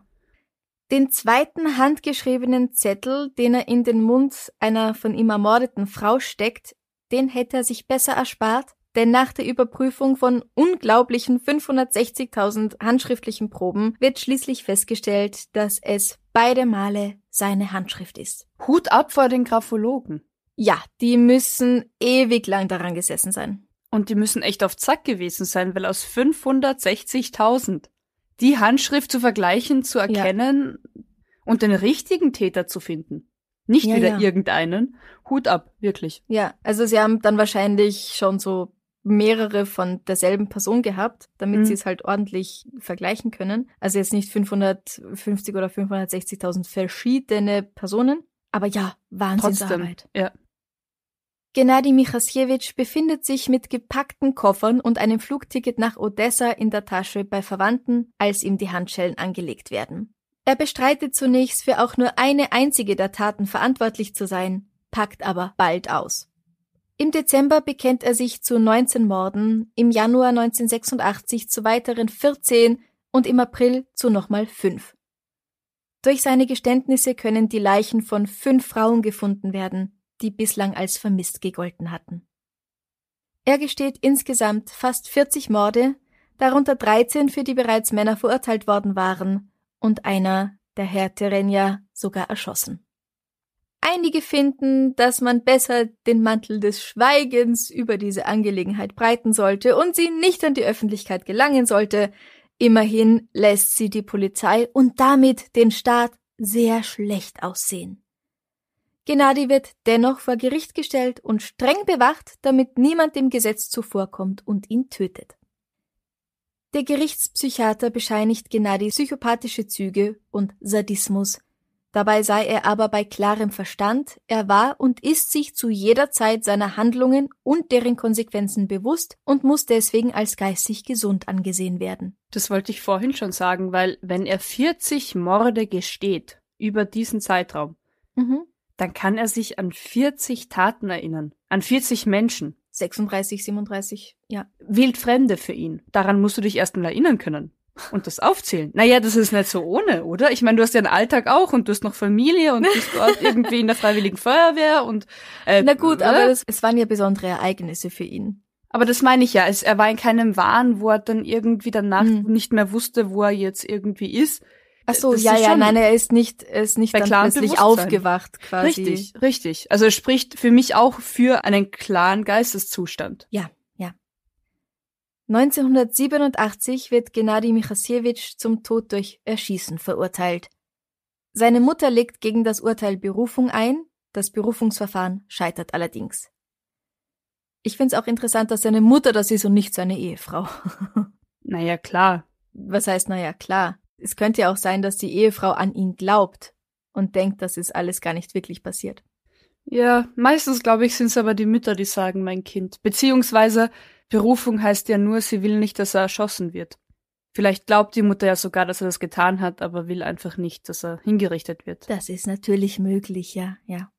[SPEAKER 2] Den zweiten handgeschriebenen Zettel, den er in den Mund einer von ihm ermordeten Frau steckt, den hätte er sich besser erspart, denn nach der Überprüfung von unglaublichen 560.000 handschriftlichen Proben wird schließlich festgestellt, dass es beide Male seine Handschrift ist.
[SPEAKER 3] Hut ab vor den Graphologen.
[SPEAKER 2] Ja, die müssen ewig lang daran gesessen sein.
[SPEAKER 3] Und die müssen echt auf Zack gewesen sein, weil aus 560.000 die Handschrift zu vergleichen, zu erkennen und den richtigen Täter zu finden. Nicht
[SPEAKER 2] Ja,
[SPEAKER 3] wieder
[SPEAKER 2] ja.
[SPEAKER 3] irgendeinen. Hut ab, wirklich.
[SPEAKER 2] Ja, also sie haben dann wahrscheinlich schon so mehrere von derselben Person gehabt, damit
[SPEAKER 3] Mhm.
[SPEAKER 2] sie es halt ordentlich vergleichen können. Also jetzt nicht 550 oder 560.000 verschiedene Personen, aber ja,
[SPEAKER 3] Trotzdem.
[SPEAKER 2] Wahnsinnsarbeit.
[SPEAKER 3] Ja.
[SPEAKER 2] Gennady Michasiewicz befindet sich mit gepackten Koffern und einem Flugticket nach Odessa in der Tasche bei Verwandten, als ihm die Handschellen angelegt werden. Er bestreitet zunächst für auch nur eine einzige der Taten verantwortlich zu sein, packt aber bald aus. Im Dezember bekennt er sich zu 19 Morden, im Januar 1986 zu weiteren 14 und im April zu nochmal 5. Durch seine Geständnisse können die Leichen von fünf Frauen gefunden werden, die bislang als vermisst gegolten hatten. Er gesteht insgesamt fast 40 Morde, darunter 13, für die bereits Männer verurteilt worden waren und einer, der Herr Terenja, sogar erschossen. Einige finden, dass man besser den Mantel des Schweigens über diese Angelegenheit breiten sollte und sie nicht an die Öffentlichkeit gelangen sollte. Immerhin lässt sie die Polizei und damit den Staat sehr schlecht aussehen. Gennady wird dennoch vor Gericht gestellt und streng bewacht, damit niemand dem Gesetz zuvorkommt und ihn tötet. Der Gerichtspsychiater bescheinigt Gennady psychopathische Züge und Sadismus. Dabei sei er aber bei klarem Verstand, er war und ist sich zu jeder Zeit seiner Handlungen und deren Konsequenzen bewusst und muss deswegen als geistig gesund angesehen werden.
[SPEAKER 3] Das wollte ich vorhin schon sagen, weil wenn er 40 Morde gesteht über diesen Zeitraum,
[SPEAKER 2] Mhm.
[SPEAKER 3] Dann kann er sich an 40 Taten erinnern. An 40 Menschen.
[SPEAKER 2] 36, 37, ja.
[SPEAKER 3] Wildfremde für ihn. Daran musst du dich erst mal erinnern können. Und das aufzählen. Naja, das ist nicht so ohne, oder? Ich meine, du hast ja einen Alltag auch und du hast noch Familie und bist dort irgendwie in der Freiwilligen Feuerwehr und äh,
[SPEAKER 2] Na gut,
[SPEAKER 3] äh,
[SPEAKER 2] aber das, es waren ja besondere Ereignisse für ihn.
[SPEAKER 3] aber das meine ich ja. Es, er war in keinem Wahn, wo er dann irgendwie danach
[SPEAKER 2] Mhm.
[SPEAKER 3] nicht mehr wusste, wo er jetzt irgendwie ist.
[SPEAKER 2] Ach so,
[SPEAKER 3] Das
[SPEAKER 2] ja, ja, nein, er ist nicht, er ist nicht
[SPEAKER 3] bei
[SPEAKER 2] dann
[SPEAKER 3] klarem
[SPEAKER 2] plötzlich aufgewacht quasi.
[SPEAKER 3] Richtig, richtig. Also es spricht für mich auch für einen klaren Geisteszustand.
[SPEAKER 2] Ja, ja. 1987 wird Gennady Michasiewicz zum Tod durch Erschießen verurteilt. Seine Mutter legt gegen das Urteil Berufung ein, das Berufungsverfahren scheitert allerdings. Ich find's auch interessant, dass seine Mutter das ist und nicht seine Ehefrau.
[SPEAKER 3] Naja, klar.
[SPEAKER 2] Was heißt, naja, klar. Es könnte ja auch sein, dass die Ehefrau an ihn glaubt und denkt, das ist alles gar nicht wirklich passiert.
[SPEAKER 3] Ja, meistens glaube ich, sind es aber die Mütter, die sagen, mein Kind. Beziehungsweise Berufung heißt ja nur, sie will nicht, dass er erschossen wird. Vielleicht glaubt die Mutter ja sogar, dass er das getan hat, aber will einfach nicht, dass er hingerichtet wird.
[SPEAKER 2] Das ist natürlich möglich, ja, ja.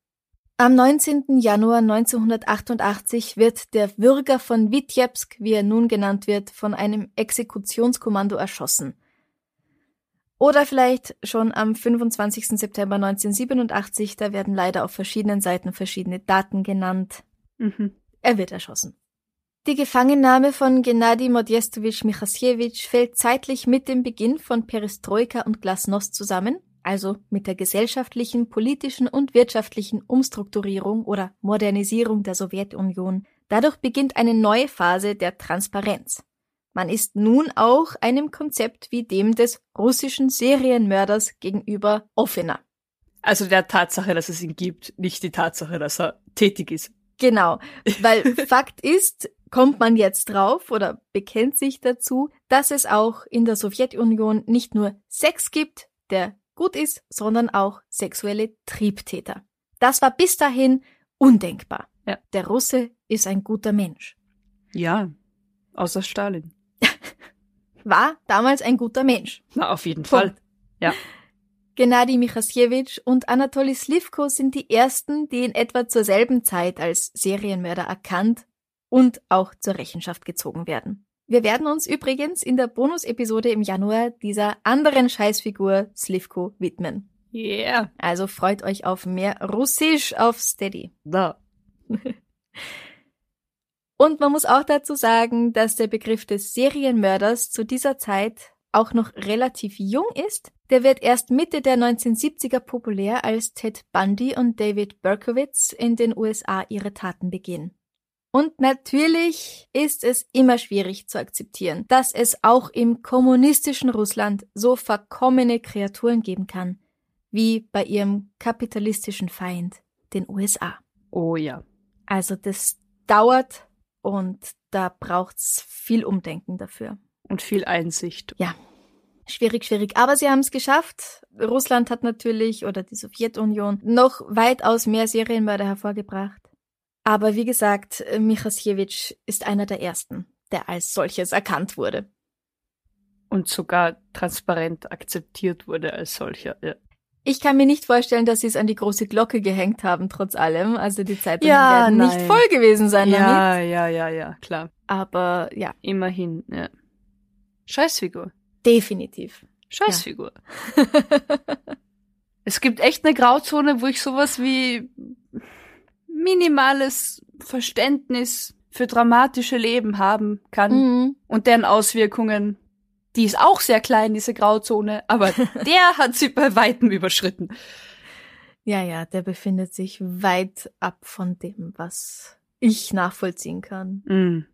[SPEAKER 2] Am 19. Januar 1988 wird der Bürger von Witebsk, wie er nun genannt wird, von einem Exekutionskommando erschossen. Oder vielleicht schon am 25. September 1987, da werden leider auf verschiedenen Seiten verschiedene Daten genannt.
[SPEAKER 3] Mhm.
[SPEAKER 2] Er wird erschossen. Die Gefangennahme von Gennady Modestowitsch Michasiewicz fällt zeitlich mit dem Beginn von Perestroika und Glasnost zusammen, also mit der gesellschaftlichen, politischen und wirtschaftlichen Umstrukturierung oder Modernisierung der Sowjetunion. Dadurch beginnt eine neue Phase der Transparenz. Man ist nun auch einem Konzept wie dem des russischen Serienmörders gegenüber offener.
[SPEAKER 3] Also der Tatsache, dass es ihn gibt, nicht die Tatsache, dass er tätig ist.
[SPEAKER 2] Genau, weil Fakt ist, kommt man jetzt drauf oder bekennt sich dazu, dass es auch in der Sowjetunion nicht nur Sex gibt, der gut ist, sondern auch sexuelle Triebtäter. Das war bis dahin undenkbar.
[SPEAKER 3] Ja.
[SPEAKER 2] Der Russe ist ein guter Mensch.
[SPEAKER 3] Ja, außer Stalin.
[SPEAKER 2] War damals ein guter Mensch.
[SPEAKER 3] Na, auf jeden
[SPEAKER 2] Punkt.
[SPEAKER 3] Fall. Ja.
[SPEAKER 2] Gennady Michasiewicz und Anatoly Slivko sind die ersten, die in etwa zur selben Zeit als Serienmörder erkannt und auch zur Rechenschaft gezogen werden. Wir werden uns übrigens in der Bonus-Episode im Januar dieser anderen Scheißfigur Slivko widmen.
[SPEAKER 3] Yeah.
[SPEAKER 2] Also freut euch auf mehr Russisch auf Steady.
[SPEAKER 3] Da.
[SPEAKER 2] Und man muss auch dazu sagen, dass der Begriff des Serienmörders zu dieser Zeit auch noch relativ jung ist. Der wird erst Mitte der 1970er populär, als Ted Bundy und David Berkowitz in den USA ihre Taten begehen. Und natürlich ist es immer schwierig zu akzeptieren, dass es auch im kommunistischen Russland so verkommene Kreaturen geben kann, wie bei ihrem kapitalistischen Feind, den USA.
[SPEAKER 3] Oh ja.
[SPEAKER 2] Also das dauert und da braucht's viel Umdenken dafür.
[SPEAKER 3] Und viel Einsicht.
[SPEAKER 2] Schwierig, schwierig. Aber sie haben es geschafft. Russland hat natürlich, oder die Sowjetunion, noch weitaus mehr Serienmörder hervorgebracht. Aber wie gesagt, Michasiewicz ist einer der ersten, der als solches erkannt wurde.
[SPEAKER 3] Und sogar transparent akzeptiert wurde als solcher. Ja.
[SPEAKER 2] Ich kann mir nicht vorstellen, dass sie es an die große Glocke gehängt haben, trotz allem. Also die Zeitungen
[SPEAKER 3] Ja,
[SPEAKER 2] werden nicht voll gewesen sein damit.
[SPEAKER 3] Ja, ja, ja, ja, klar.
[SPEAKER 2] Aber ja,
[SPEAKER 3] Immerhin, ja. Scheißfigur.
[SPEAKER 2] definitiv.
[SPEAKER 3] Scheißfigur. Es gibt echt eine Grauzone, wo ich sowas wie minimales Verständnis für dramatische Leben haben kann
[SPEAKER 2] Mhm.
[SPEAKER 3] und deren Auswirkungen. Die ist auch sehr klein, diese Grauzone, aber der hat sie bei weitem überschritten.
[SPEAKER 2] Ja, ja, der befindet sich weit ab von dem, was ich nachvollziehen kann.
[SPEAKER 3] Mm.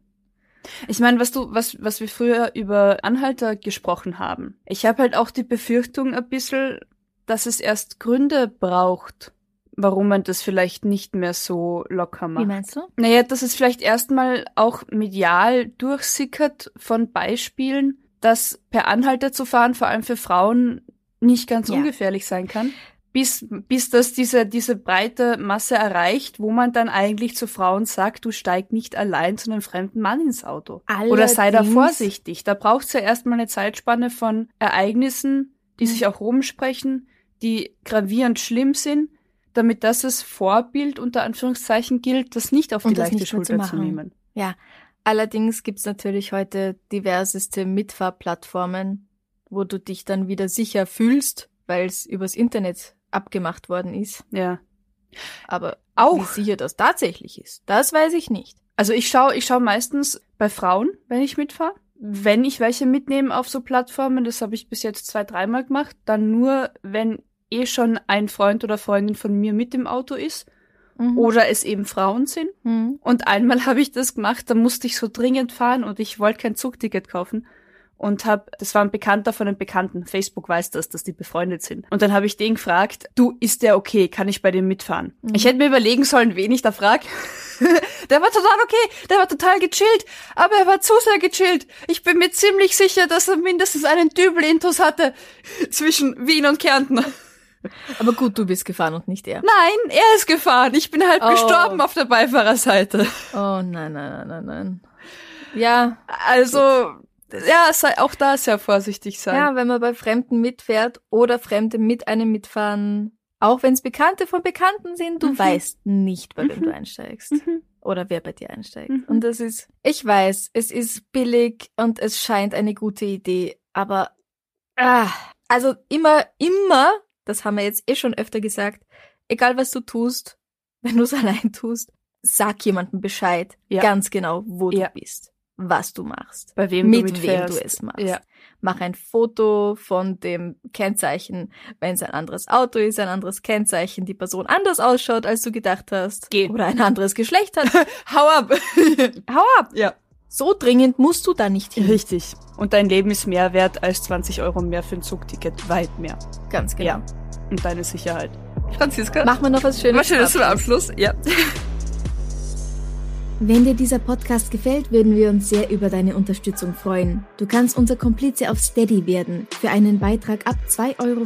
[SPEAKER 3] Ich meine, was du, was, was wir früher über Anhalter gesprochen haben. Ich habe halt auch die Befürchtung ein bisschen, dass es erst Gründe braucht, warum man das vielleicht nicht mehr so locker
[SPEAKER 2] Wie
[SPEAKER 3] macht.
[SPEAKER 2] meinst du?
[SPEAKER 3] Naja, dass es vielleicht erstmal auch medial durchsickert von Beispielen, dass per Anhalter zu fahren, vor allem für Frauen, nicht ganz
[SPEAKER 2] Ja.
[SPEAKER 3] ungefährlich sein kann. Bis, bis das diese, diese breite Masse erreicht, wo man dann eigentlich zu Frauen sagt, du steig nicht allein zu einem fremden Mann ins Auto. Oder sei da
[SPEAKER 2] Allerdings-
[SPEAKER 3] vorsichtig. Da braucht's ja erstmal eine Zeitspanne von Ereignissen, die
[SPEAKER 2] Mhm.
[SPEAKER 3] sich auch rumsprechen, die gravierend schlimm sind, damit das als Vorbild unter Anführungszeichen gilt, das nicht auf die
[SPEAKER 2] das
[SPEAKER 3] leichte
[SPEAKER 2] zu
[SPEAKER 3] Schulter zu
[SPEAKER 2] machen.
[SPEAKER 3] nehmen.
[SPEAKER 2] Ja, allerdings gibt's natürlich heute diverseste Mitfahrplattformen, wo du dich dann wieder sicher fühlst, weil es übers Internet abgemacht worden ist.
[SPEAKER 3] Ja.
[SPEAKER 2] Aber
[SPEAKER 3] Auch.
[SPEAKER 2] wie sicher das tatsächlich ist, das weiß ich nicht.
[SPEAKER 3] Also ich schaue ich schau meistens bei Frauen, wenn ich mitfahre. Wenn ich welche mitnehme auf so Plattformen, das habe ich bis jetzt zwei, dreimal gemacht, dann nur, wenn eh schon ein Freund oder Freundin von mir mit dem Auto ist
[SPEAKER 2] Mhm.
[SPEAKER 3] oder es eben Frauen sind.
[SPEAKER 2] Mhm.
[SPEAKER 3] Und einmal habe ich das gemacht, da musste ich so dringend fahren und ich wollte kein Zugticket kaufen. Und hab, das war ein Bekannter von einem Bekannten, Facebook weiß das, dass die befreundet sind. Und dann habe ich den gefragt, du, ist der okay, kann ich bei dem mitfahren?
[SPEAKER 2] Mhm.
[SPEAKER 3] Ich hätte mir überlegen sollen, wen ich da frag. der war total okay, der war total gechillt, aber er war zu sehr gechillt. Ich bin mir ziemlich sicher, dass er mindestens einen Dübel-Intus hatte zwischen Wien und Kärnten.
[SPEAKER 2] Aber gut, du bist gefahren und nicht er.
[SPEAKER 3] Nein, er ist gefahren. Ich bin halb
[SPEAKER 2] Oh.
[SPEAKER 3] gestorben auf der Beifahrerseite.
[SPEAKER 2] Oh nein, nein, nein, nein, nein. Ja,
[SPEAKER 3] Also, ja, sei auch da sehr vorsichtig sein.
[SPEAKER 2] ja, wenn man bei Fremden mitfährt oder Fremde mit einem mitfahren, auch wenn es Bekannte von Bekannten sind, du
[SPEAKER 3] Mhm.
[SPEAKER 2] weißt nicht, bei wem
[SPEAKER 3] Mhm.
[SPEAKER 2] du einsteigst.
[SPEAKER 3] Mhm.
[SPEAKER 2] Oder wer bei dir einsteigt.
[SPEAKER 3] Mhm.
[SPEAKER 2] Und das ist, ich weiß, es ist billig und es scheint eine gute Idee, aber, ah, also immer, immer, das haben wir jetzt eh schon öfter gesagt, egal was du tust, wenn du es allein tust, sag jemandem Bescheid,
[SPEAKER 3] Ja.
[SPEAKER 2] ganz genau, wo
[SPEAKER 3] Ja.
[SPEAKER 2] du bist, was du machst
[SPEAKER 3] Bei wem
[SPEAKER 2] mit
[SPEAKER 3] du
[SPEAKER 2] wem
[SPEAKER 3] mitfährst.
[SPEAKER 2] du es machst.
[SPEAKER 3] Ja.
[SPEAKER 2] Mach ein Foto von dem Kennzeichen, wenn es ein anderes Auto ist, ein anderes Kennzeichen, die Person anders ausschaut, als du gedacht hast.
[SPEAKER 3] Geh.
[SPEAKER 2] Oder ein anderes Geschlecht hat.
[SPEAKER 3] Hau ab!
[SPEAKER 2] Hau ab!
[SPEAKER 3] ja.
[SPEAKER 2] So dringend musst du da nicht hin.
[SPEAKER 3] Richtig. Und dein Leben ist mehr wert als 20 Euro mehr für ein Zugticket. Weit mehr.
[SPEAKER 2] Ganz genau.
[SPEAKER 3] Ja. Und deine Sicherheit. Franziska,
[SPEAKER 2] Machen wir noch was Schönes.
[SPEAKER 3] was schönes zum
[SPEAKER 2] Abschluss.
[SPEAKER 3] Abschluss. Ja.
[SPEAKER 2] Wenn dir dieser Podcast gefällt, würden wir uns sehr über deine Unterstützung freuen. Du kannst unser Komplize auf Steady werden. Für einen Beitrag ab 2,50 Euro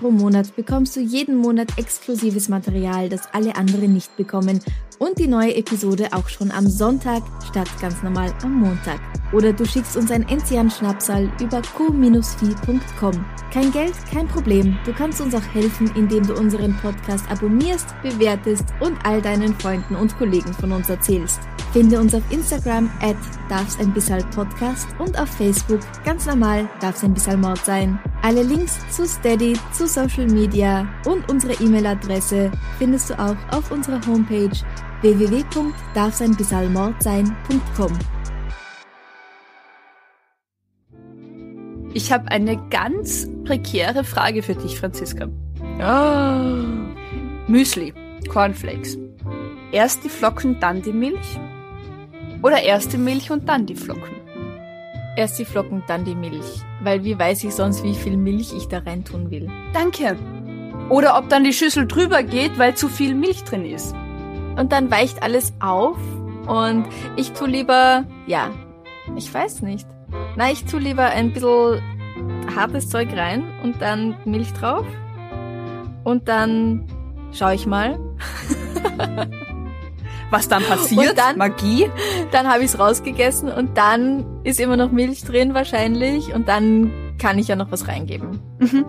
[SPEAKER 2] pro Monat bekommst du jeden Monat exklusives Material, das alle anderen nicht bekommen und die neue Episode auch schon am Sonntag statt ganz normal am Montag. Oder du schickst uns ein Enzian-Schnapsal über q-fi.com. Kein Geld, kein Problem. Du kannst uns auch helfen, indem du unseren Podcast abonnierst, bewertest und all deinen Freunden und Kollegen von uns erzählst. Finde uns auf Instagram at darf's ein bisschen Podcast und auf Facebook ganz normal darf's ein bisschen Mord sein. Alle Links zu Steady, zu Social Media und unsere E-Mail-Adresse findest du auch auf unserer Homepage www.darfseinbissalmordsein.com.
[SPEAKER 3] Ich habe eine ganz prekäre Frage für dich, Franziska.
[SPEAKER 2] Oh.
[SPEAKER 3] Müsli, Cornflakes. Erst die Flocken, dann die Milch? Oder erst die Milch und dann die Flocken?
[SPEAKER 2] Erst die Flocken, dann die Milch. Weil wie weiß ich sonst, wie viel Milch ich da rein tun will?
[SPEAKER 3] Danke. Oder ob dann die Schüssel drüber geht, weil zu viel Milch drin ist.
[SPEAKER 2] Und dann weicht alles auf und ich tu lieber, ja, ich weiß nicht. Na, ich tu lieber ein bisschen hartes Zeug rein und dann Milch drauf. Und dann schau ich mal.
[SPEAKER 3] Was dann passiert?
[SPEAKER 2] Dann-
[SPEAKER 3] Magie?
[SPEAKER 2] Dann habe ich's rausgegessen und dann ist immer noch Milch drin wahrscheinlich und dann kann ich ja noch was reingeben.
[SPEAKER 3] Mhm.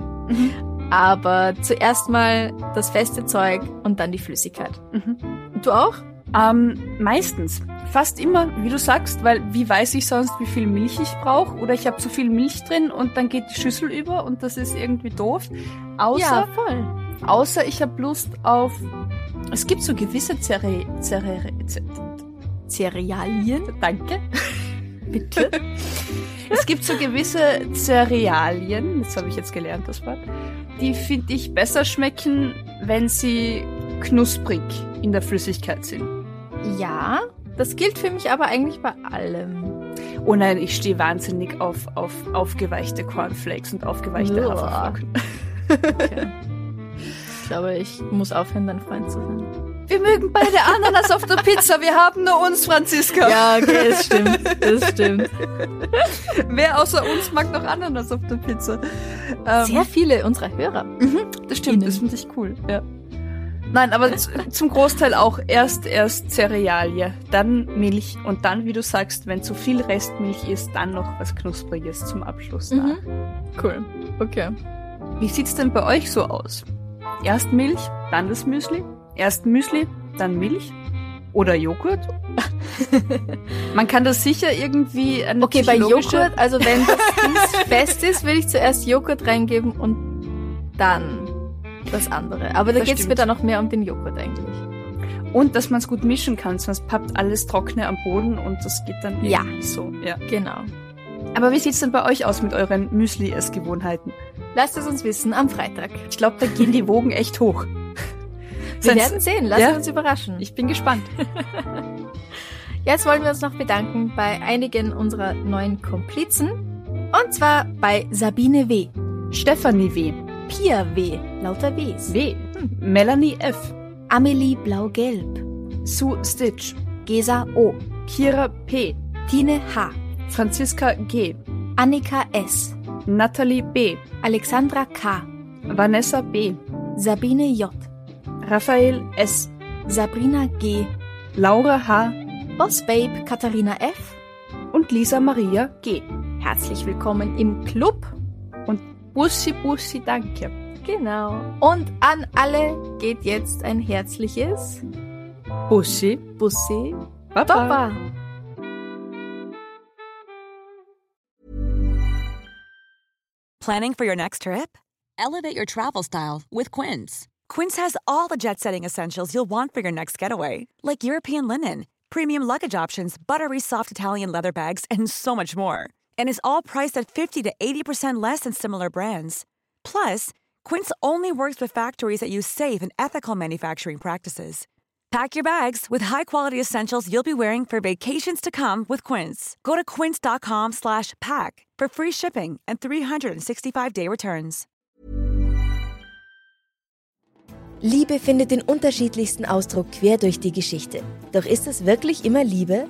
[SPEAKER 2] Aber zuerst mal das feste Zeug und dann die Flüssigkeit.
[SPEAKER 3] Mhm.
[SPEAKER 2] Du auch?
[SPEAKER 3] Ähm, meistens. Fast immer, wie du sagst, weil wie weiß ich sonst, wie viel Milch ich brauche? Oder ich habe zu viel Milch drin und dann geht die Schüssel über und das ist irgendwie doof. Außer,
[SPEAKER 2] ja, voll.
[SPEAKER 3] außer ich habe Lust auf. Es gibt so gewisse Zere, Z-
[SPEAKER 2] Cerealien,
[SPEAKER 3] Danke.
[SPEAKER 2] bitte.
[SPEAKER 3] Es gibt so gewisse Cerealien, das habe ich jetzt gelernt, das Wort, die finde ich besser schmecken, wenn sie knusprig in der Flüssigkeit sind.
[SPEAKER 2] ja, das gilt für mich aber eigentlich bei allem.
[SPEAKER 3] Oh nein, ich stehe wahnsinnig auf, auf aufgeweichte Cornflakes und aufgeweichte
[SPEAKER 2] Uah.
[SPEAKER 3] Haferflocken.
[SPEAKER 2] Okay. Ich glaube, ich muss aufhören, dein Freund zu sein.
[SPEAKER 3] Wir mögen beide Ananas auf der Pizza, wir haben nur uns, Franziska.
[SPEAKER 2] Ja, okay, das stimmt. Das stimmt.
[SPEAKER 3] Wer außer uns mag noch Ananas auf der Pizza? Ähm,
[SPEAKER 2] Sehr viele unserer Hörer.
[SPEAKER 3] Mhm, das stimmt,
[SPEAKER 2] Ihnen.
[SPEAKER 3] das finde ich cool, ja. Nein, aber zum Großteil auch erst erst Cerealie, dann Milch und dann, wie du sagst, wenn zu viel Restmilch ist, dann noch was Knuspriges zum Abschluss. nach.
[SPEAKER 2] Mhm. Cool. Okay.
[SPEAKER 3] Wie sieht's denn bei euch so aus? Erst Milch, dann das Müsli? Erst Müsli, dann Milch? Oder Joghurt? Man kann das sicher irgendwie eine
[SPEAKER 2] Okay, bei Joghurt, also wenn das fest ist, würde ich zuerst Joghurt reingeben und dann das andere. Aber da
[SPEAKER 3] Das
[SPEAKER 2] geht's mir dann noch mehr um den Joghurt eigentlich.
[SPEAKER 3] Und dass man es gut mischen kann, sonst pappt alles trockene am Boden und das geht dann
[SPEAKER 2] Ja.
[SPEAKER 3] so. Ja.
[SPEAKER 2] Genau.
[SPEAKER 3] Aber wie sieht's denn bei euch aus mit euren Müsli-Essgewohnheiten?
[SPEAKER 2] Lasst es uns wissen am Freitag.
[SPEAKER 3] Ich glaube, da gehen die Wogen echt hoch.
[SPEAKER 2] Wir
[SPEAKER 3] Sonst-
[SPEAKER 2] werden sehen. Lasst
[SPEAKER 3] Ja.
[SPEAKER 2] uns überraschen.
[SPEAKER 3] Ich bin gespannt.
[SPEAKER 2] Jetzt wollen wir uns noch bedanken bei einigen unserer neuen Komplizen. Und zwar bei Sabine W.,
[SPEAKER 3] Stefanie W.
[SPEAKER 2] Pia W., lauter Ws,
[SPEAKER 3] W. Melanie F.
[SPEAKER 2] Amelie Blau-Gelb,
[SPEAKER 3] Sue Stitch.
[SPEAKER 2] Gesa O.,
[SPEAKER 3] Kira P.
[SPEAKER 2] Tine H.,
[SPEAKER 3] Franziska G.
[SPEAKER 2] Annika S.,
[SPEAKER 3] Natalie B.
[SPEAKER 2] Alexandra K.,
[SPEAKER 3] Vanessa B.
[SPEAKER 2] Sabine J.,
[SPEAKER 3] Raphael S.
[SPEAKER 2] Sabrina G.,
[SPEAKER 3] Laura H.
[SPEAKER 2] Boss Babe Katharina F.
[SPEAKER 3] und Lisa Maria G.
[SPEAKER 2] Herzlich willkommen im Club.
[SPEAKER 3] Und Bussi Bussi Danke.
[SPEAKER 2] Genau. Und an alle geht jetzt ein herzliches
[SPEAKER 3] Bussi.
[SPEAKER 2] Bussi
[SPEAKER 3] Baba.
[SPEAKER 2] Baba.
[SPEAKER 1] Planning for your next trip?
[SPEAKER 4] Elevate your travel style with Quince.
[SPEAKER 1] Quince has all the jet setting essentials you'll want for your next getaway, like European linen, premium luggage options, buttery soft Italian leather bags, and so much more. And is all priced at 50 to 80% less than similar brands. Plus, Quince only works with factories that use safe and ethical manufacturing practices. Pack your bags with high-quality essentials you'll be wearing for vacations to come with Quince. Go to quince.com slash pack for free shipping and 365-day returns.
[SPEAKER 2] Liebe findet den unterschiedlichsten Ausdruck quer durch die Geschichte. Doch ist es wirklich immer Liebe?